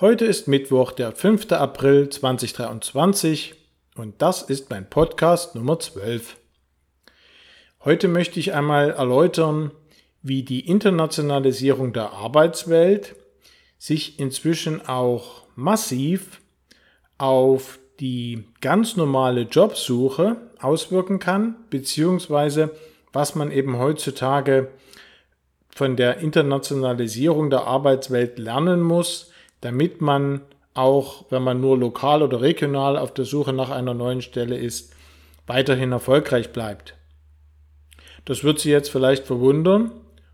Heute ist Mittwoch, der 5. April 2023 und das ist mein Podcast Nummer 12. Heute möchte ich einmal erläutern, wie die Internationalisierung der Arbeitswelt sich inzwischen auch massiv auf die ganz normale Jobsuche auswirken kann, beziehungsweise was man eben heutzutage von der Internationalisierung der Arbeitswelt lernen muss, damit man auch, wenn man nur lokal oder regional auf der Suche nach einer neuen Stelle ist, weiterhin erfolgreich bleibt. Das wird Sie jetzt vielleicht verwundern,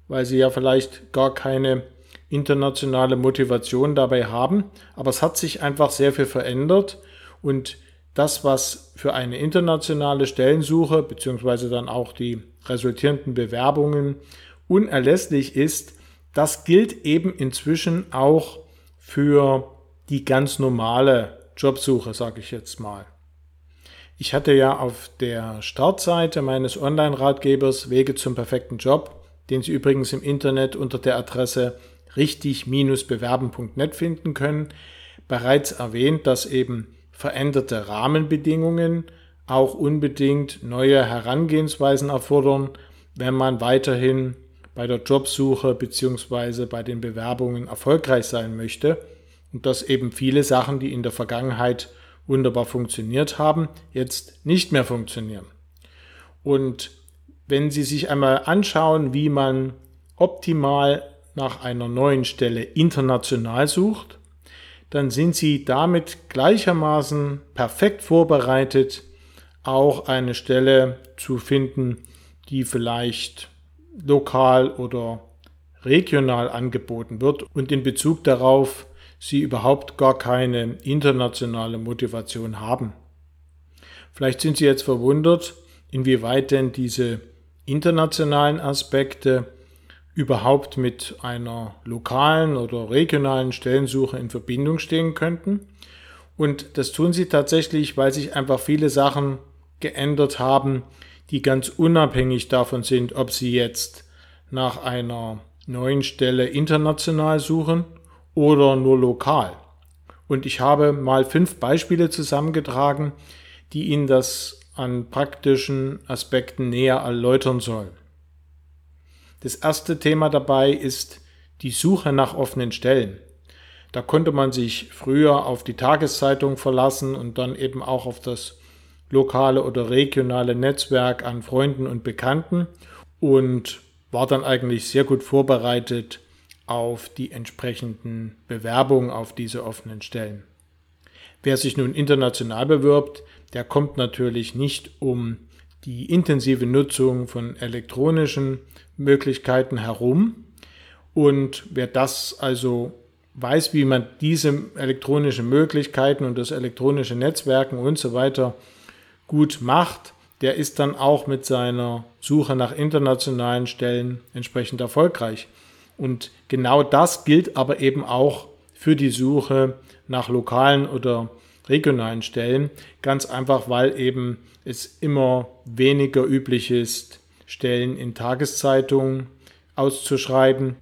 weil Sie ja vielleicht gar keine internationale Motivation dabei haben, aber es hat sich einfach sehr viel verändert und das, was für eine internationale Stellensuche beziehungsweise dann auch die resultierenden Bewerbungen unerlässlich ist, das gilt eben inzwischen auch für die ganz normale Jobsuche, sage ich jetzt mal. Ich hatte ja auf der Startseite meines Online-Ratgebers Wege zum perfekten Job, den Sie übrigens im Internet unter der Adresse richtig-bewerben.net finden können, bereits erwähnt, dass eben veränderte Rahmenbedingungen auch unbedingt neue Herangehensweisen erfordern, wenn man weiterhin bei der Jobsuche beziehungsweise bei den Bewerbungen erfolgreich sein möchte und dass eben viele Sachen, die in der Vergangenheit wunderbar funktioniert haben, jetzt nicht mehr funktionieren. Und wenn Sie sich einmal anschauen, wie man optimal nach einer neuen Stelle international sucht, dann sind Sie damit gleichermaßen perfekt vorbereitet, auch eine Stelle zu finden, die vielleicht lokal oder regional angeboten wird und in Bezug darauf sie überhaupt gar keine internationale Motivation haben. Vielleicht sind Sie jetzt verwundert, inwieweit denn diese internationalen Aspekte überhaupt mit einer lokalen oder regionalen Stellensuche in Verbindung stehen könnten. Und das tun sie tatsächlich, weil sich einfach viele Sachen geändert haben, die ganz unabhängig davon sind, ob Sie jetzt nach einer neuen Stelle international suchen oder nur lokal. Und ich habe mal fünf Beispiele zusammengetragen, die Ihnen das an praktischen Aspekten näher erläutern sollen. Das erste Thema dabei ist die Suche nach offenen Stellen. Da konnte man sich früher auf die Tageszeitung verlassen und dann eben auch auf das lokale oder regionale Netzwerk an Freunden und Bekannten und war dann eigentlich sehr gut vorbereitet auf die entsprechenden Bewerbungen auf diese offenen Stellen. Wer sich nun international bewirbt, der kommt natürlich nicht um die intensive Nutzung von elektronischen Möglichkeiten herum. Und wer das also weiß, wie man diese elektronischen Möglichkeiten und das elektronische Netzwerken und so weiter gut macht, der ist dann auch mit seiner Suche nach internationalen Stellen entsprechend erfolgreich. Und genau das gilt aber eben auch für die Suche nach lokalen oder regionalen Stellen, ganz einfach, weil eben es immer weniger üblich ist, Stellen in Tageszeitungen auszuschreiben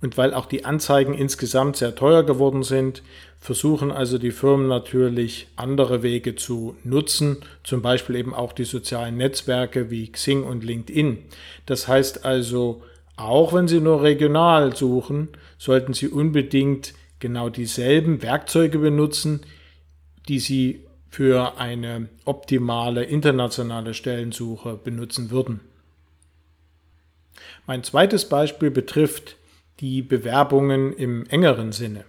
und weil auch die Anzeigen insgesamt sehr teuer geworden sind, versuchen also die Firmen natürlich andere Wege zu nutzen, zum Beispiel eben auch die sozialen Netzwerke wie Xing und LinkedIn. Das heißt also, auch wenn Sie nur regional suchen, sollten Sie unbedingt genau dieselben Werkzeuge benutzen, die Sie für eine optimale internationale Stellensuche benutzen würden. Mein zweites Beispiel betrifft die Bewerbungen im engeren Sinne.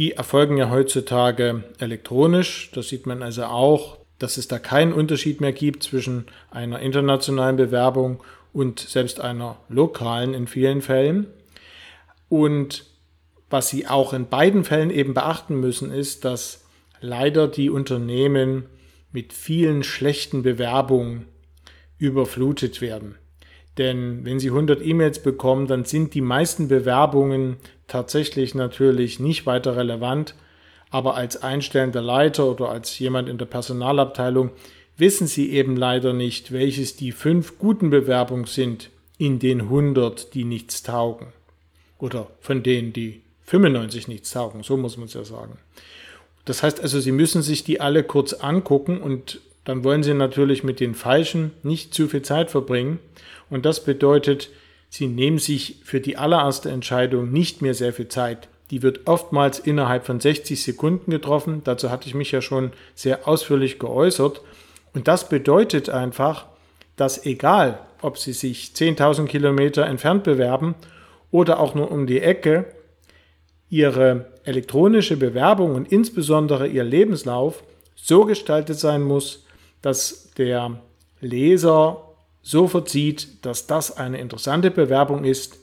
Die erfolgen ja heutzutage elektronisch. Das sieht man also auch, dass es da keinen Unterschied mehr gibt zwischen einer internationalen Bewerbung und selbst einer lokalen in vielen Fällen. Und was Sie auch in beiden Fällen eben beachten müssen, ist, dass leider die Unternehmen mit vielen schlechten Bewerbungen überflutet werden. Denn wenn Sie 100 E-Mails bekommen, dann sind die meisten Bewerbungen tatsächlich natürlich nicht weiter relevant. Aber als einstellender Leiter oder als jemand in der Personalabteilung wissen Sie eben leider nicht, welches die fünf guten Bewerbungen sind in den 100, die nichts taugen. Oder von denen die 95 nichts taugen, so muss man es ja sagen. Das heißt also, Sie müssen sich die alle kurz angucken und dann wollen Sie natürlich mit den falschen nicht zu viel Zeit verbringen. Und das bedeutet, Sie nehmen sich für die allererste Entscheidung nicht mehr sehr viel Zeit. Die wird oftmals innerhalb von 60 Sekunden getroffen. Dazu hatte ich mich ja schon sehr ausführlich geäußert. Und das bedeutet einfach, dass egal, ob Sie sich 10.000 Kilometer entfernt bewerben oder auch nur um die Ecke, Ihre elektronische Bewerbung und insbesondere Ihr Lebenslauf so gestaltet sein muss, dass der Leser sofort sieht, dass das eine interessante Bewerbung ist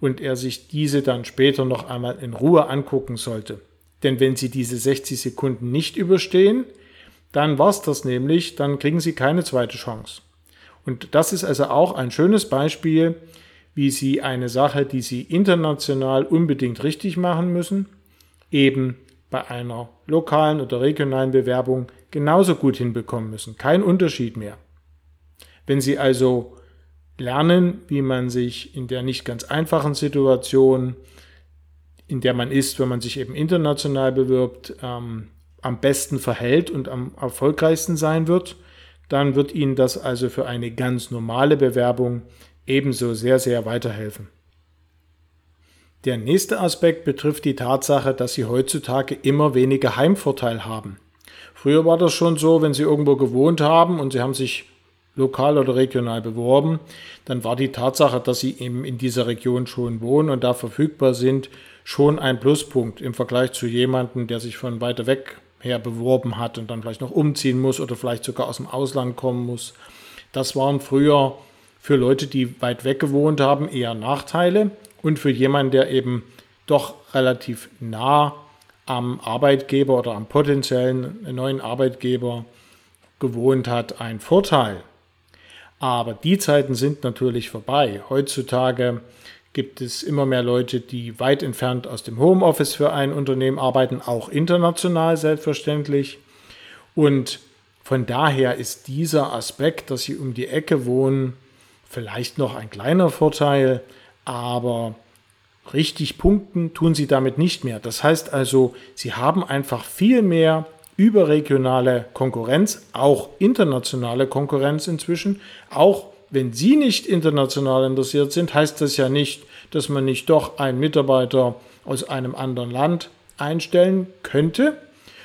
und er sich diese dann später noch einmal in Ruhe angucken sollte. Denn wenn Sie diese 60 Sekunden nicht überstehen, dann war es das nämlich, dann kriegen Sie keine zweite Chance. Und das ist also auch ein schönes Beispiel, wie Sie eine Sache, die Sie international unbedingt richtig machen müssen, eben bei einer lokalen oder regionalen Bewerbung genauso gut hinbekommen müssen. Kein Unterschied mehr. Wenn Sie also lernen, wie man sich in der nicht ganz einfachen Situation, in der man ist, wenn man sich eben international bewirbt, ähm, am besten verhält und am erfolgreichsten sein wird, dann wird Ihnen das also für eine ganz normale Bewerbung ebenso sehr, sehr weiterhelfen. Der nächste Aspekt betrifft die Tatsache, dass Sie heutzutage immer weniger Heimvorteil haben. Früher war das schon so, wenn Sie irgendwo gewohnt haben und Sie haben sich lokal oder regional beworben, dann war die Tatsache, dass Sie eben in dieser Region schon wohnen und da verfügbar sind, schon ein Pluspunkt im Vergleich zu jemandem, der sich von weiter weg her beworben hat und dann vielleicht noch umziehen muss oder vielleicht sogar aus dem Ausland kommen muss. Das waren früher für Leute, die weit weg gewohnt haben, eher Nachteile und für jemanden, der eben doch relativ nah am Arbeitgeber oder am potenziellen neuen Arbeitgeber gewohnt hat, ein Vorteil. Aber die Zeiten sind natürlich vorbei. Heutzutage gibt es immer mehr Leute, die weit entfernt aus dem Homeoffice für ein Unternehmen arbeiten, auch international selbstverständlich. Und von daher ist dieser Aspekt, dass sie um die Ecke wohnen, vielleicht noch ein kleiner Vorteil, aber richtig punkten tun sie damit nicht mehr. Das heißt also, sie haben einfach viel mehr überregionale Konkurrenz, auch internationale Konkurrenz inzwischen, auch wenn Sie nicht international interessiert sind, heißt das ja nicht, dass man nicht doch einen Mitarbeiter aus einem anderen Land einstellen könnte.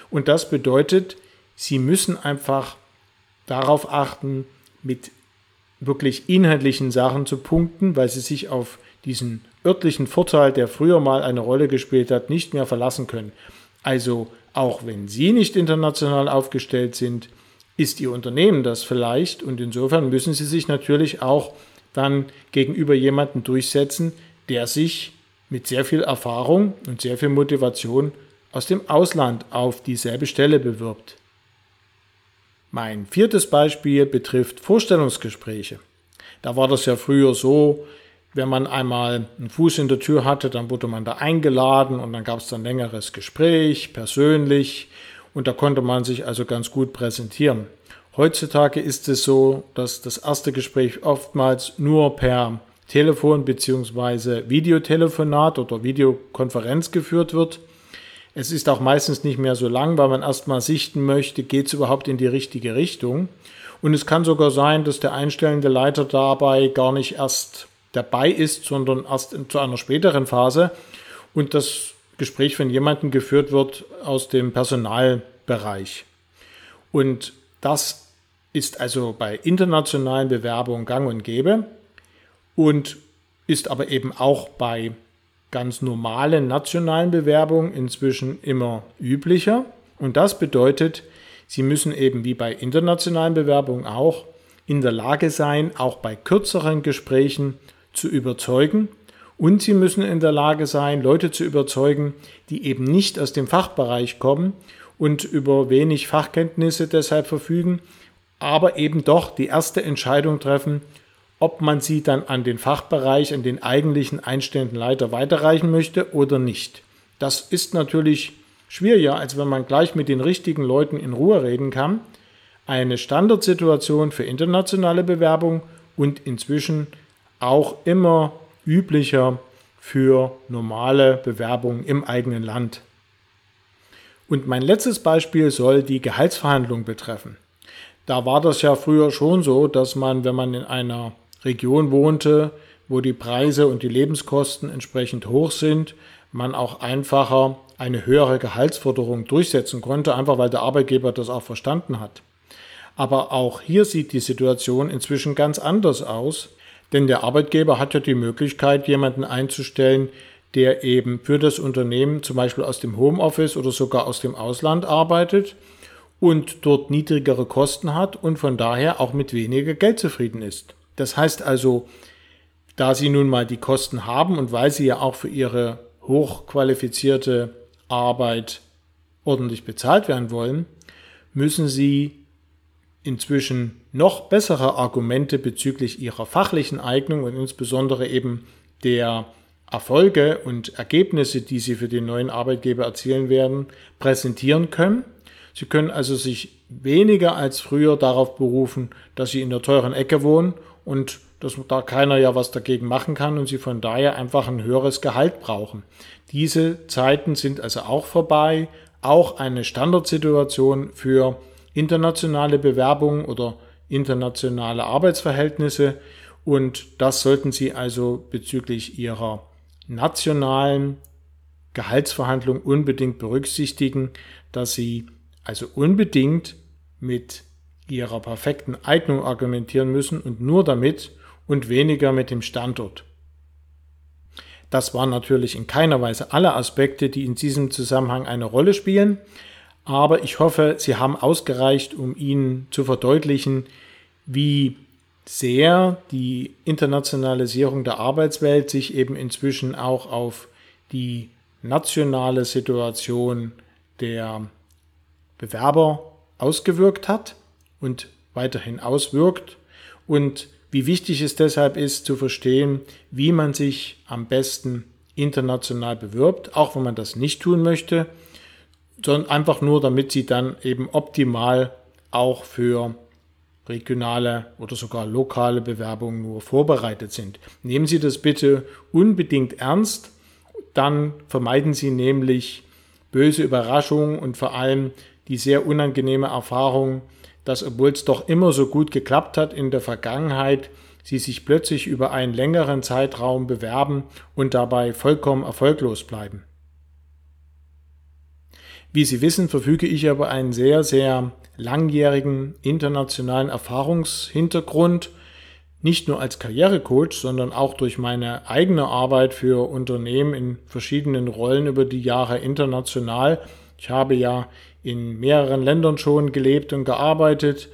Und das bedeutet, Sie müssen einfach darauf achten, mit wirklich inhaltlichen Sachen zu punkten, weil Sie sich auf diesen örtlichen Vorteil, der früher mal eine Rolle gespielt hat, nicht mehr verlassen können. Also auch wenn Sie nicht international aufgestellt sind, ist Ihr Unternehmen das vielleicht und insofern müssen Sie sich natürlich auch dann gegenüber jemandem durchsetzen, der sich mit sehr viel Erfahrung und sehr viel Motivation aus dem Ausland auf dieselbe Stelle bewirbt. Mein viertes Beispiel betrifft Vorstellungsgespräche. Da war das ja früher so, wenn man einmal einen Fuß in der Tür hatte, dann wurde man da eingeladen und dann gab es dann längeres Gespräch, persönlich. Und da konnte man sich also ganz gut präsentieren. Heutzutage ist es so, dass das erste Gespräch oftmals nur per Telefon bzw. Videotelefonat oder Videokonferenz geführt wird. Es ist auch meistens nicht mehr so lang, weil man erstmal sichten möchte, geht es überhaupt in die richtige Richtung. Und es kann sogar sein, dass der einstellende Leiter dabei gar nicht erst dabei ist, sondern erst zu einer späteren Phase und das Gespräch von jemandem geführt wird aus dem Personalbereich. Und das ist also bei internationalen Bewerbungen gang und gäbe und ist aber eben auch bei ganz normalen nationalen Bewerbungen inzwischen immer üblicher. Und das bedeutet, Sie müssen eben wie bei internationalen Bewerbungen auch in der Lage sein, auch bei kürzeren Gesprächen zu überzeugen und sie müssen in der Lage sein, Leute zu überzeugen, die eben nicht aus dem Fachbereich kommen und über wenig Fachkenntnisse deshalb verfügen, aber eben doch die erste Entscheidung treffen, ob man sie dann an den Fachbereich, an den eigentlichen einstellenden Leiter weiterreichen möchte oder nicht. Das ist natürlich schwieriger, als wenn man gleich mit den richtigen Leuten in Ruhe reden kann. Eine Standardsituation für internationale Bewerbung und inzwischen auch immer üblicher für normale Bewerbungen im eigenen Land. Und mein letztes Beispiel soll die Gehaltsverhandlung betreffen. Da war das ja früher schon so, dass man, wenn man in einer Region wohnte, wo die Preise und die Lebenskosten entsprechend hoch sind, man auch einfacher eine höhere Gehaltsforderung durchsetzen konnte, einfach weil der Arbeitgeber das auch verstanden hat. Aber auch hier sieht die Situation inzwischen ganz anders aus, denn der Arbeitgeber hat ja die Möglichkeit, jemanden einzustellen, der eben für das Unternehmen zum Beispiel aus dem Homeoffice oder sogar aus dem Ausland arbeitet und dort niedrigere Kosten hat und von daher auch mit weniger Geld zufrieden ist. Das heißt also, da Sie nun mal die Kosten haben und weil Sie ja auch für Ihre hochqualifizierte Arbeit ordentlich bezahlt werden wollen, müssen Sie inzwischen noch bessere Argumente bezüglich Ihrer fachlichen Eignung und insbesondere eben der Erfolge und Ergebnisse, die Sie für den neuen Arbeitgeber erzielen werden, präsentieren können. Sie können also sich weniger als früher darauf berufen, dass Sie in der teuren Ecke wohnen und dass da keiner ja was dagegen machen kann und Sie von daher einfach ein höheres Gehalt brauchen. Diese Zeiten sind also auch vorbei. Auch eine Standardsituation für internationale Bewerbungen oder internationale Arbeitsverhältnisse. Und das sollten Sie also bezüglich Ihrer nationalen Gehaltsverhandlung unbedingt berücksichtigen, dass Sie also unbedingt mit Ihrer perfekten Eignung argumentieren müssen und nur damit und weniger mit dem Standort. Das waren natürlich in keiner Weise alle Aspekte, die in diesem Zusammenhang eine Rolle spielen, aber ich hoffe, sie haben ausgereicht, um Ihnen zu verdeutlichen, wie sehr die Internationalisierung der Arbeitswelt sich eben inzwischen auch auf die nationale Situation der Bewerber ausgewirkt hat und weiterhin auswirkt. Und wie wichtig es deshalb ist zu verstehen, wie man sich am besten international bewirbt, auch wenn man das nicht tun möchte, sondern einfach nur, damit sie dann eben optimal auch für regionale oder sogar lokale Bewerbungen nur vorbereitet sind. Nehmen Sie das bitte unbedingt ernst, dann vermeiden Sie nämlich böse Überraschungen und vor allem die sehr unangenehme Erfahrung, dass obwohl es doch immer so gut geklappt hat in der Vergangenheit, sie sich plötzlich über einen längeren Zeitraum bewerben und dabei vollkommen erfolglos bleiben. Wie Sie wissen, verfüge ich über einen sehr, sehr langjährigen internationalen Erfahrungshintergrund, nicht nur als Karrierecoach, sondern auch durch meine eigene Arbeit für Unternehmen in verschiedenen Rollen über die Jahre international. Ich habe ja in mehreren Ländern schon gelebt und gearbeitet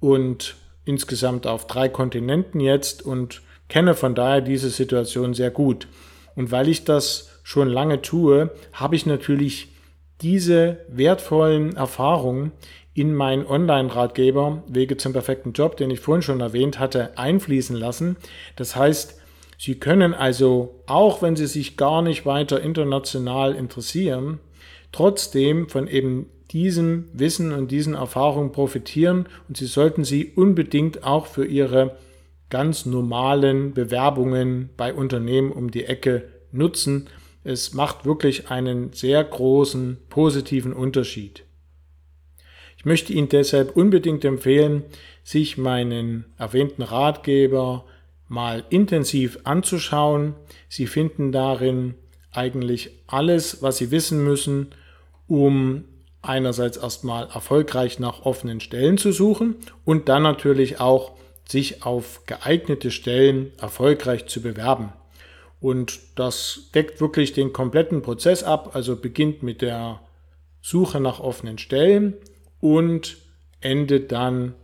und insgesamt auf drei Kontinenten jetzt und kenne von daher diese Situation sehr gut. Und weil ich das schon lange tue, habe ich natürlich diese wertvollen Erfahrungen in meinen Online-Ratgeber Wege zum perfekten Job, den ich vorhin schon erwähnt hatte, einfließen lassen. Das heißt, Sie können also, auch wenn Sie sich gar nicht weiter international interessieren, trotzdem von eben diesem Wissen und diesen Erfahrungen profitieren und Sie sollten sie unbedingt auch für Ihre ganz normalen Bewerbungen bei Unternehmen um die Ecke nutzen. Es macht wirklich einen sehr großen positiven Unterschied. Ich möchte Ihnen deshalb unbedingt empfehlen, sich meinen erwähnten Ratgeber mal intensiv anzuschauen. Sie finden darin eigentlich alles, was Sie wissen müssen, um einerseits erstmal erfolgreich nach offenen Stellen zu suchen und dann natürlich auch sich auf geeignete Stellen erfolgreich zu bewerben. Und das deckt wirklich den kompletten Prozess ab, also beginnt mit der Suche nach offenen Stellen und endet dann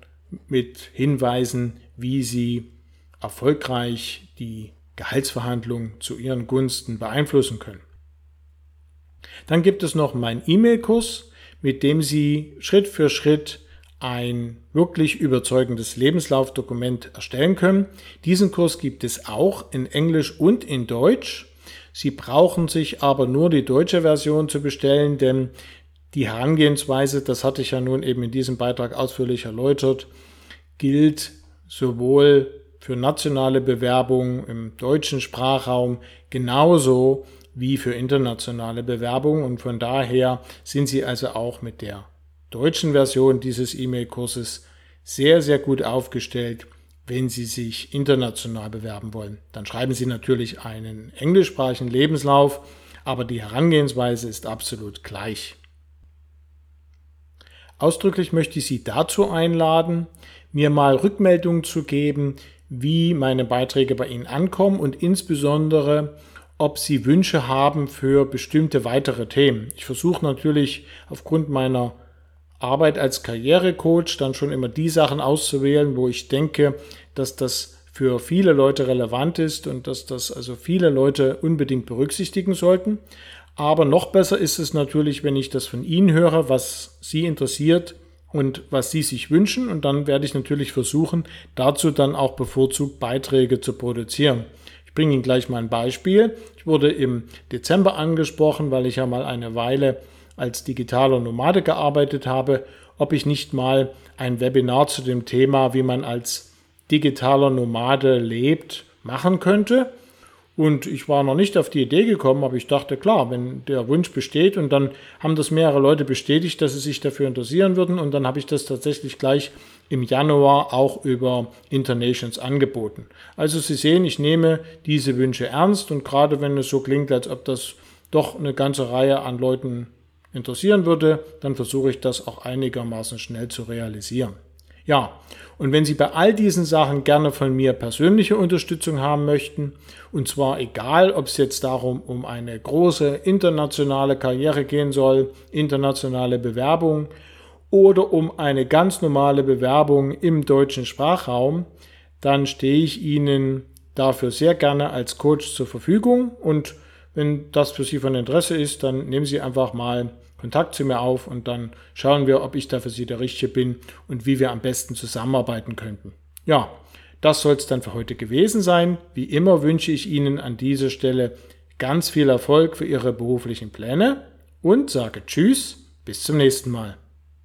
mit Hinweisen, wie Sie erfolgreich die Gehaltsverhandlungen zu Ihren Gunsten beeinflussen können. Dann gibt es noch meinen E-Mail-Kurs, mit dem Sie Schritt für Schritt ein wirklich überzeugendes Lebenslaufdokument erstellen können. Diesen Kurs gibt es auch in Englisch und in Deutsch. Sie brauchen sich aber nur die deutsche Version zu bestellen, denn die Herangehensweise, das hatte ich ja nun eben in diesem Beitrag ausführlich erläutert, gilt sowohl für nationale Bewerbungen im deutschen Sprachraum genauso wie für internationale Bewerbungen und von daher sind Sie also auch mit der deutschen Version dieses E-Mail-Kurses sehr, sehr gut aufgestellt, wenn Sie sich international bewerben wollen. Dann schreiben Sie natürlich einen englischsprachigen Lebenslauf, aber die Herangehensweise ist absolut gleich. Ausdrücklich möchte ich Sie dazu einladen, mir mal Rückmeldungen zu geben, wie meine Beiträge bei Ihnen ankommen und insbesondere, ob Sie Wünsche haben für bestimmte weitere Themen. Ich versuche natürlich aufgrund meiner Arbeit als Karrierecoach dann schon immer die Sachen auszuwählen, wo ich denke, dass das für viele Leute relevant ist und dass das also viele Leute unbedingt berücksichtigen sollten. Aber noch besser ist es natürlich, wenn ich das von Ihnen höre, was Sie interessiert und was Sie sich wünschen. Und dann werde ich natürlich versuchen, dazu dann auch bevorzugt Beiträge zu produzieren. Ich bringe Ihnen gleich mal ein Beispiel. Ich wurde im Dezember angesprochen, weil ich ja mal eine Weile als digitaler Nomade gearbeitet habe, ob ich nicht mal ein Webinar zu dem Thema, wie man als digitaler Nomade lebt, machen könnte. Und ich war noch nicht auf die Idee gekommen, aber ich dachte, klar, wenn der Wunsch besteht und dann haben das mehrere Leute bestätigt, dass sie sich dafür interessieren würden und dann habe ich das tatsächlich gleich im Januar auch über Internations angeboten. Also Sie sehen, ich nehme diese Wünsche ernst und gerade wenn es so klingt, als ob das doch eine ganze Reihe an Leuten interessieren würde, dann versuche ich das auch einigermaßen schnell zu realisieren. Ja, und wenn Sie bei all diesen Sachen gerne von mir persönliche Unterstützung haben möchten, und zwar egal, ob es jetzt darum um eine große internationale Karriere gehen soll, internationale Bewerbung oder um eine ganz normale Bewerbung im deutschen Sprachraum, dann stehe ich Ihnen dafür sehr gerne als Coach zur Verfügung und wenn das für Sie von Interesse ist, dann nehmen Sie einfach mal Kontakt zu mir auf und dann schauen wir, ob ich da für Sie der Richtige bin und wie wir am besten zusammenarbeiten könnten. Ja, das soll es dann für heute gewesen sein. Wie immer wünsche ich Ihnen an dieser Stelle ganz viel Erfolg für Ihre beruflichen Pläne und sage Tschüss, bis zum nächsten Mal.